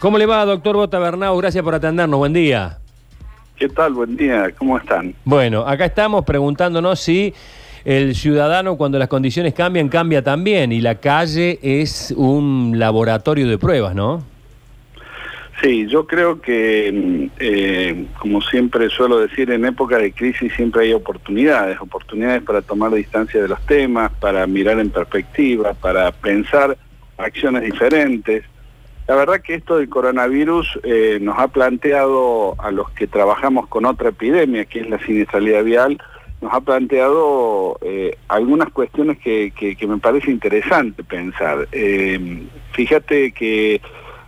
¿Cómo le va, doctor Bota Bernau? Gracias por atendernos. Buen día. ¿Qué tal? Buen día. ¿Cómo están? Bueno, acá estamos preguntándonos si el ciudadano cuando las condiciones cambian, cambia también. Y la calle es un laboratorio de pruebas, ¿no? Sí, yo creo que, mm, eh, como siempre suelo decir, en época de crisis siempre hay oportunidades, oportunidades para tomar distancia de los temas, para mirar en perspectiva, para pensar acciones diferentes. La verdad que esto del coronavirus eh, nos ha planteado a los que trabajamos con otra epidemia, que es la siniestralidad vial, nos ha planteado eh, algunas cuestiones que, me parece interesante pensar. fíjate que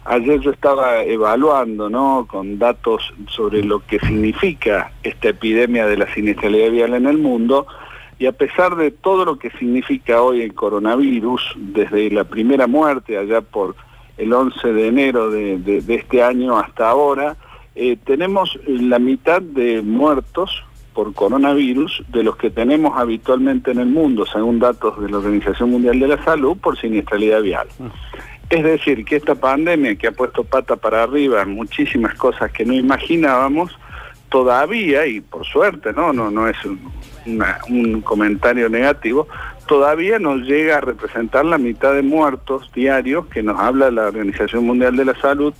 Ayer yo estaba evaluando, ¿no? Con datos sobre lo que significa esta epidemia de la siniestralidad vial en el mundo, y a pesar de todo lo que significa hoy el coronavirus, desde la primera muerte allá por el 11 de enero de, este año hasta ahora, eh, tenemos la mitad de muertos por coronavirus de los que tenemos habitualmente en el mundo, según datos de la Organización Mundial de la Salud, por siniestralidad vial. Mm. Es decir, que esta pandemia que ha puesto pata para arriba en muchísimas cosas que no imaginábamos, todavía, y por suerte, no, no, no es un, comentario negativo, todavía nos llega a representar la mitad de muertos diarios que nos habla la Organización Mundial de la Salud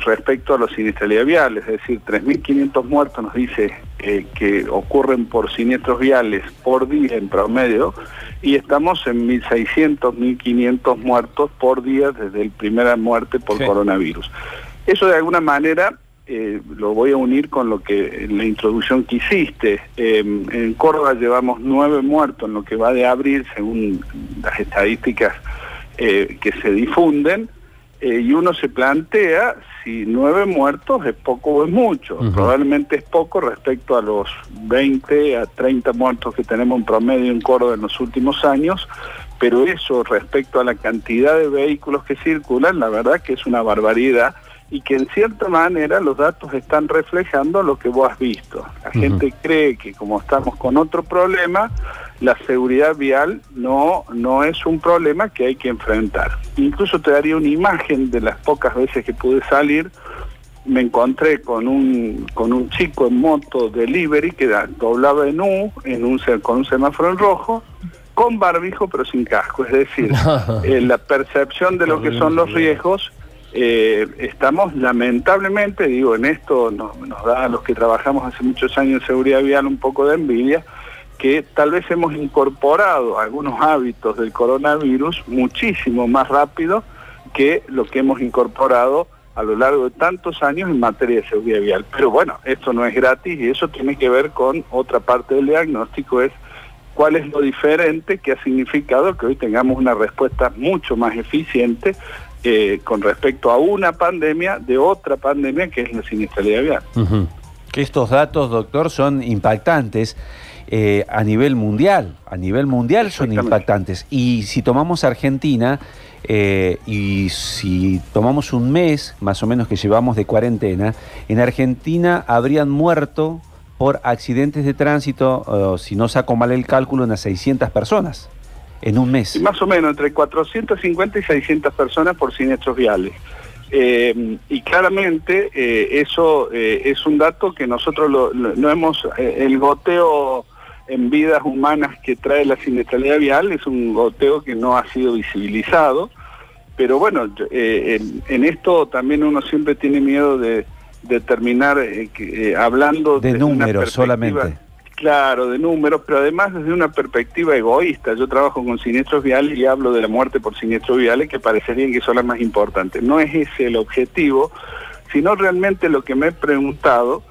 respecto a los siniestralidad viales, es decir, 3.500 muertos nos dice eh, que ocurren por siniestros viales por día en promedio y estamos en 1.600, 1.500 muertos por día desde la primera muerte por coronavirus. Eso de alguna manera eh, lo voy a unir con lo que en la introducción que hiciste. Em, en Córdoba llevamos nueve muertos en lo que va de abril, según las estadísticas eh, que se difunden. Eh, y uno se plantea si nueve muertos es poco o es mucho. Probablemente es poco respecto a los 20 a 30 muertos que tenemos en promedio en Córdoba en los últimos años, pero eso respecto a la cantidad de vehículos que circulan, la verdad que es una barbaridad y que en cierta manera los datos están reflejando lo que vos has visto. La gente cree que como estamos con otro problema, la seguridad vial no, no es un problema que hay que enfrentar. Incluso te daría una imagen de las pocas veces que pude salir, me encontré con un, con un chico en moto delivery que doblaba en U, en un, con un semáforo en rojo, con barbijo pero sin casco. Es decir, eh, la percepción de lo que son los riesgos eh, estamos lamentablemente, digo, en esto nos, da a los que trabajamos hace muchos años en seguridad vial un poco de envidia, que tal vez hemos incorporado algunos hábitos del coronavirus muchísimo más rápido que lo que hemos incorporado a lo largo de tantos años en materia de seguridad vial. Pero bueno, esto no es gratis y eso tiene que ver con otra parte del diagnóstico, es cuál es lo diferente que ha significado que hoy tengamos una respuesta mucho más eficiente eh, con respecto a una pandemia de otra pandemia que es la siniestralidad vial. Que estos datos, doctor, son impactantes. Eh, a nivel mundial, a nivel mundial son impactantes. Y si tomamos Argentina eh, y si tomamos un mes más o menos que llevamos de cuarentena, en Argentina habrían muerto por accidentes de tránsito, si no saco mal el cálculo, unas 600 personas en un mes. más o menos entre 450 y 600 personas por siniestros viales. Eh, y claramente eh, eso eh, es un dato que nosotros no hemos, el goteo en vidas humanas que trae la siniestralidad vial es un goteo que no ha sido visibilizado, pero bueno, en, esto también uno siempre tiene miedo de, terminar hablando de, números solamente Claro, de números, pero además desde una perspectiva egoísta. Yo trabajo con siniestros viales y hablo de la muerte por siniestros viales que parecerían que son las más importantes. No es ese el objetivo, sino realmente lo que me he preguntado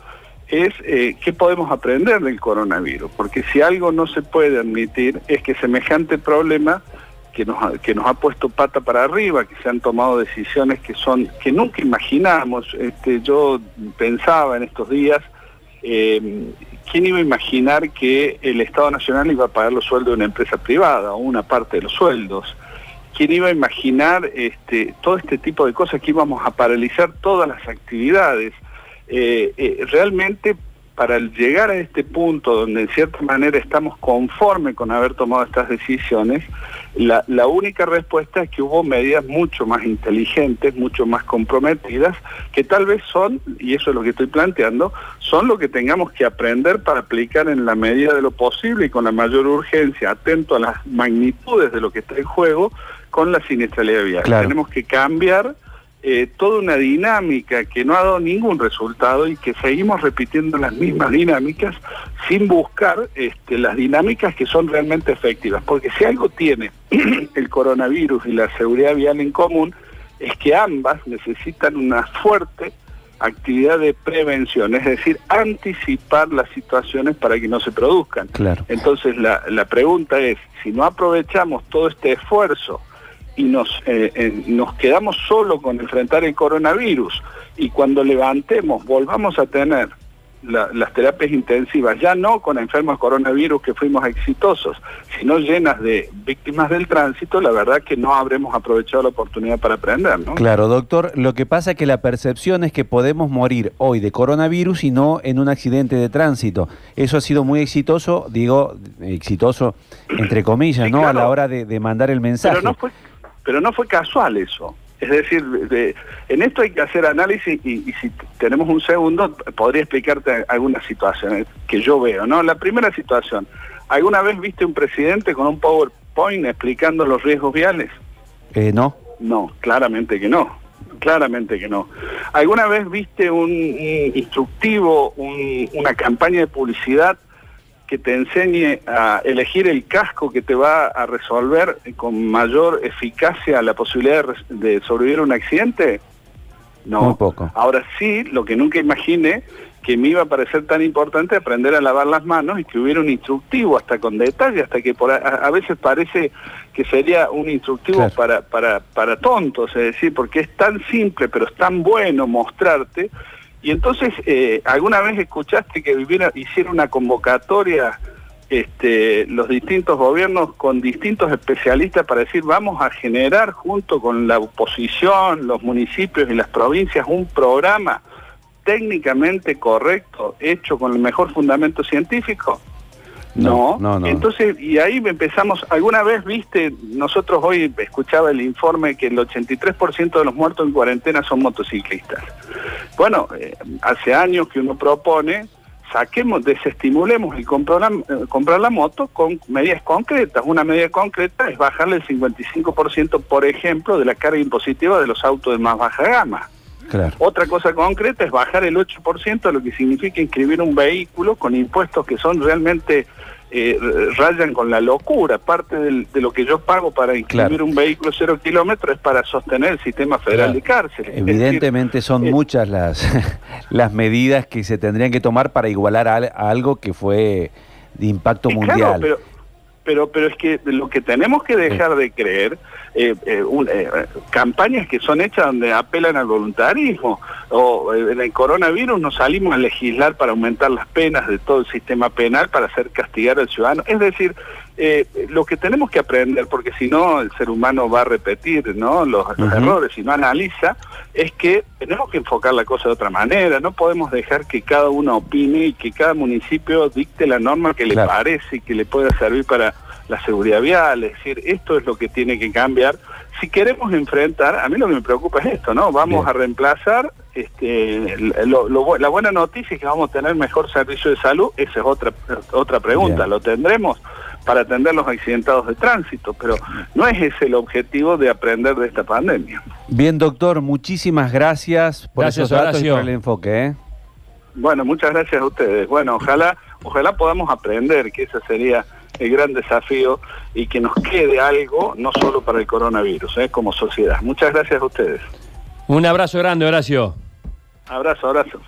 es eh, qué podemos aprender del coronavirus, porque si algo no se puede admitir es que semejante problema que nos, ha, que nos ha puesto pata para arriba, que se han tomado decisiones que son que nunca imaginamos. Este, yo pensaba en estos días eh, ¿quién iba a imaginar que el Estado Nacional iba a pagar los sueldos de una empresa privada o una parte de los sueldos? ¿Quién iba a imaginar este, todo este tipo de cosas que íbamos a paralizar todas las actividades? Eh, eh, realmente para llegar a este punto donde en cierta manera estamos conformes con haber tomado estas decisiones, la, la, única respuesta es que hubo medidas mucho más inteligentes, mucho más comprometidas, que tal vez son, y eso es lo que estoy planteando, son lo que tengamos que aprender para aplicar en la medida de lo posible y con la mayor urgencia, atento a las magnitudes de lo que está en juego, con la siniestralidad vial. Tenemos que cambiar eh, toda una dinámica que no ha dado ningún resultado y que seguimos repitiendo las mismas dinámicas sin buscar este, las dinámicas que son realmente efectivas. Porque si algo tiene el coronavirus y la seguridad vial en común, es que ambas necesitan una fuerte actividad de prevención, es decir, anticipar las situaciones para que no se produzcan. Entonces la, la pregunta es, si no aprovechamos todo este esfuerzo y nos, eh, eh, nos quedamos solo con enfrentar el coronavirus y cuando levantemos volvamos a tener las terapias intensivas, ya no con enfermos coronavirus que fuimos exitosos, sino llenas de víctimas del tránsito, la verdad que no habremos aprovechado la oportunidad para aprender. ¿no? Claro, doctor, lo que pasa es que la percepción es que podemos morir hoy de coronavirus y no en un accidente de tránsito. Eso ha sido muy exitoso, digo, exitoso entre comillas, ¿no? A la hora de, de mandar el mensaje. Pero no fue pero no fue casual eso. Es decir, en esto hay que hacer análisis y, si tenemos un segundo podría explicarte algunas situaciones que yo veo. ¿no? La primera situación, ¿alguna vez viste un presidente con un PowerPoint explicando los riesgos viales? Eh, no. No, claramente que no. Claramente que no. ¿Alguna vez viste un, instructivo, una campaña de publicidad que te enseñe a elegir el casco que te va a resolver con mayor eficacia la posibilidad de, sobrevivir a un accidente? No. Muy poco. Ahora sí, lo que nunca imaginé, que me iba a parecer tan importante aprender a lavar las manos y que hubiera un instructivo hasta con detalle, hasta que por a, veces parece que sería un instructivo para, para, para tontos, es decir, porque es tan simple pero es tan bueno mostrarte y entonces, eh, ¿alguna vez escuchaste que viviera, hiciera una convocatoria este, los distintos gobiernos con distintos especialistas para decir vamos a generar junto con la oposición, los municipios y las provincias un programa técnicamente correcto, hecho con el mejor fundamento científico? No, no, no, Entonces, y ahí empezamos, alguna vez viste, nosotros hoy escuchaba el informe que el 83% de los muertos en cuarentena son motociclistas. Bueno, eh, hace años que uno propone, saquemos, desestimulemos el comprar la, eh, comprar la moto con medidas concretas. Una medida concreta es bajarle el 55%, por ejemplo, de la carga impositiva de los autos de más baja gama. Otra cosa concreta es bajar el 8%, lo que significa inscribir un vehículo con impuestos que son realmente eh, rayan con la locura. Parte de lo que yo pago para inscribir un vehículo cero kilómetros es para sostener el sistema federal de cárceles. Evidentemente son eh, muchas las, las medidas que se tendrían que tomar para igualar a, algo que fue de impacto mundial pero, pero es que lo que tenemos que dejar de creer, eh, eh, eh, campañas que son hechas donde apelan al voluntarismo, o en el coronavirus nos salimos a legislar para aumentar las penas de todo el sistema penal para hacer castigar al ciudadano. Es decir, lo que tenemos que aprender, porque si no el ser humano va a repetir ¿no? los, errores, si no analiza, es que tenemos que enfocar la cosa de otra manera, no podemos dejar que cada uno opine y que cada municipio dicte la norma que le parece y que le pueda servir para la seguridad vial, es decir, esto es lo que tiene que cambiar. Si queremos enfrentar, a mí lo que me preocupa es esto, ¿no? Vamos a reemplazar, este, la buena noticia es que vamos a tener mejor servicio de salud, esa es otra, otra pregunta, ¿lo tendremos? Para atender los accidentados de tránsito, pero no es ese el objetivo de aprender de esta pandemia. Bien, doctor, muchísimas gracias por gracias, esos datos y por el enfoque. ¿eh? Bueno, muchas gracias a ustedes. Bueno, ojalá, ojalá podamos aprender, que ese sería el gran desafío y que nos quede algo, no solo para el coronavirus, ¿eh? como sociedad. Muchas gracias a ustedes. Un abrazo grande, Horacio. Abrazo, abrazo.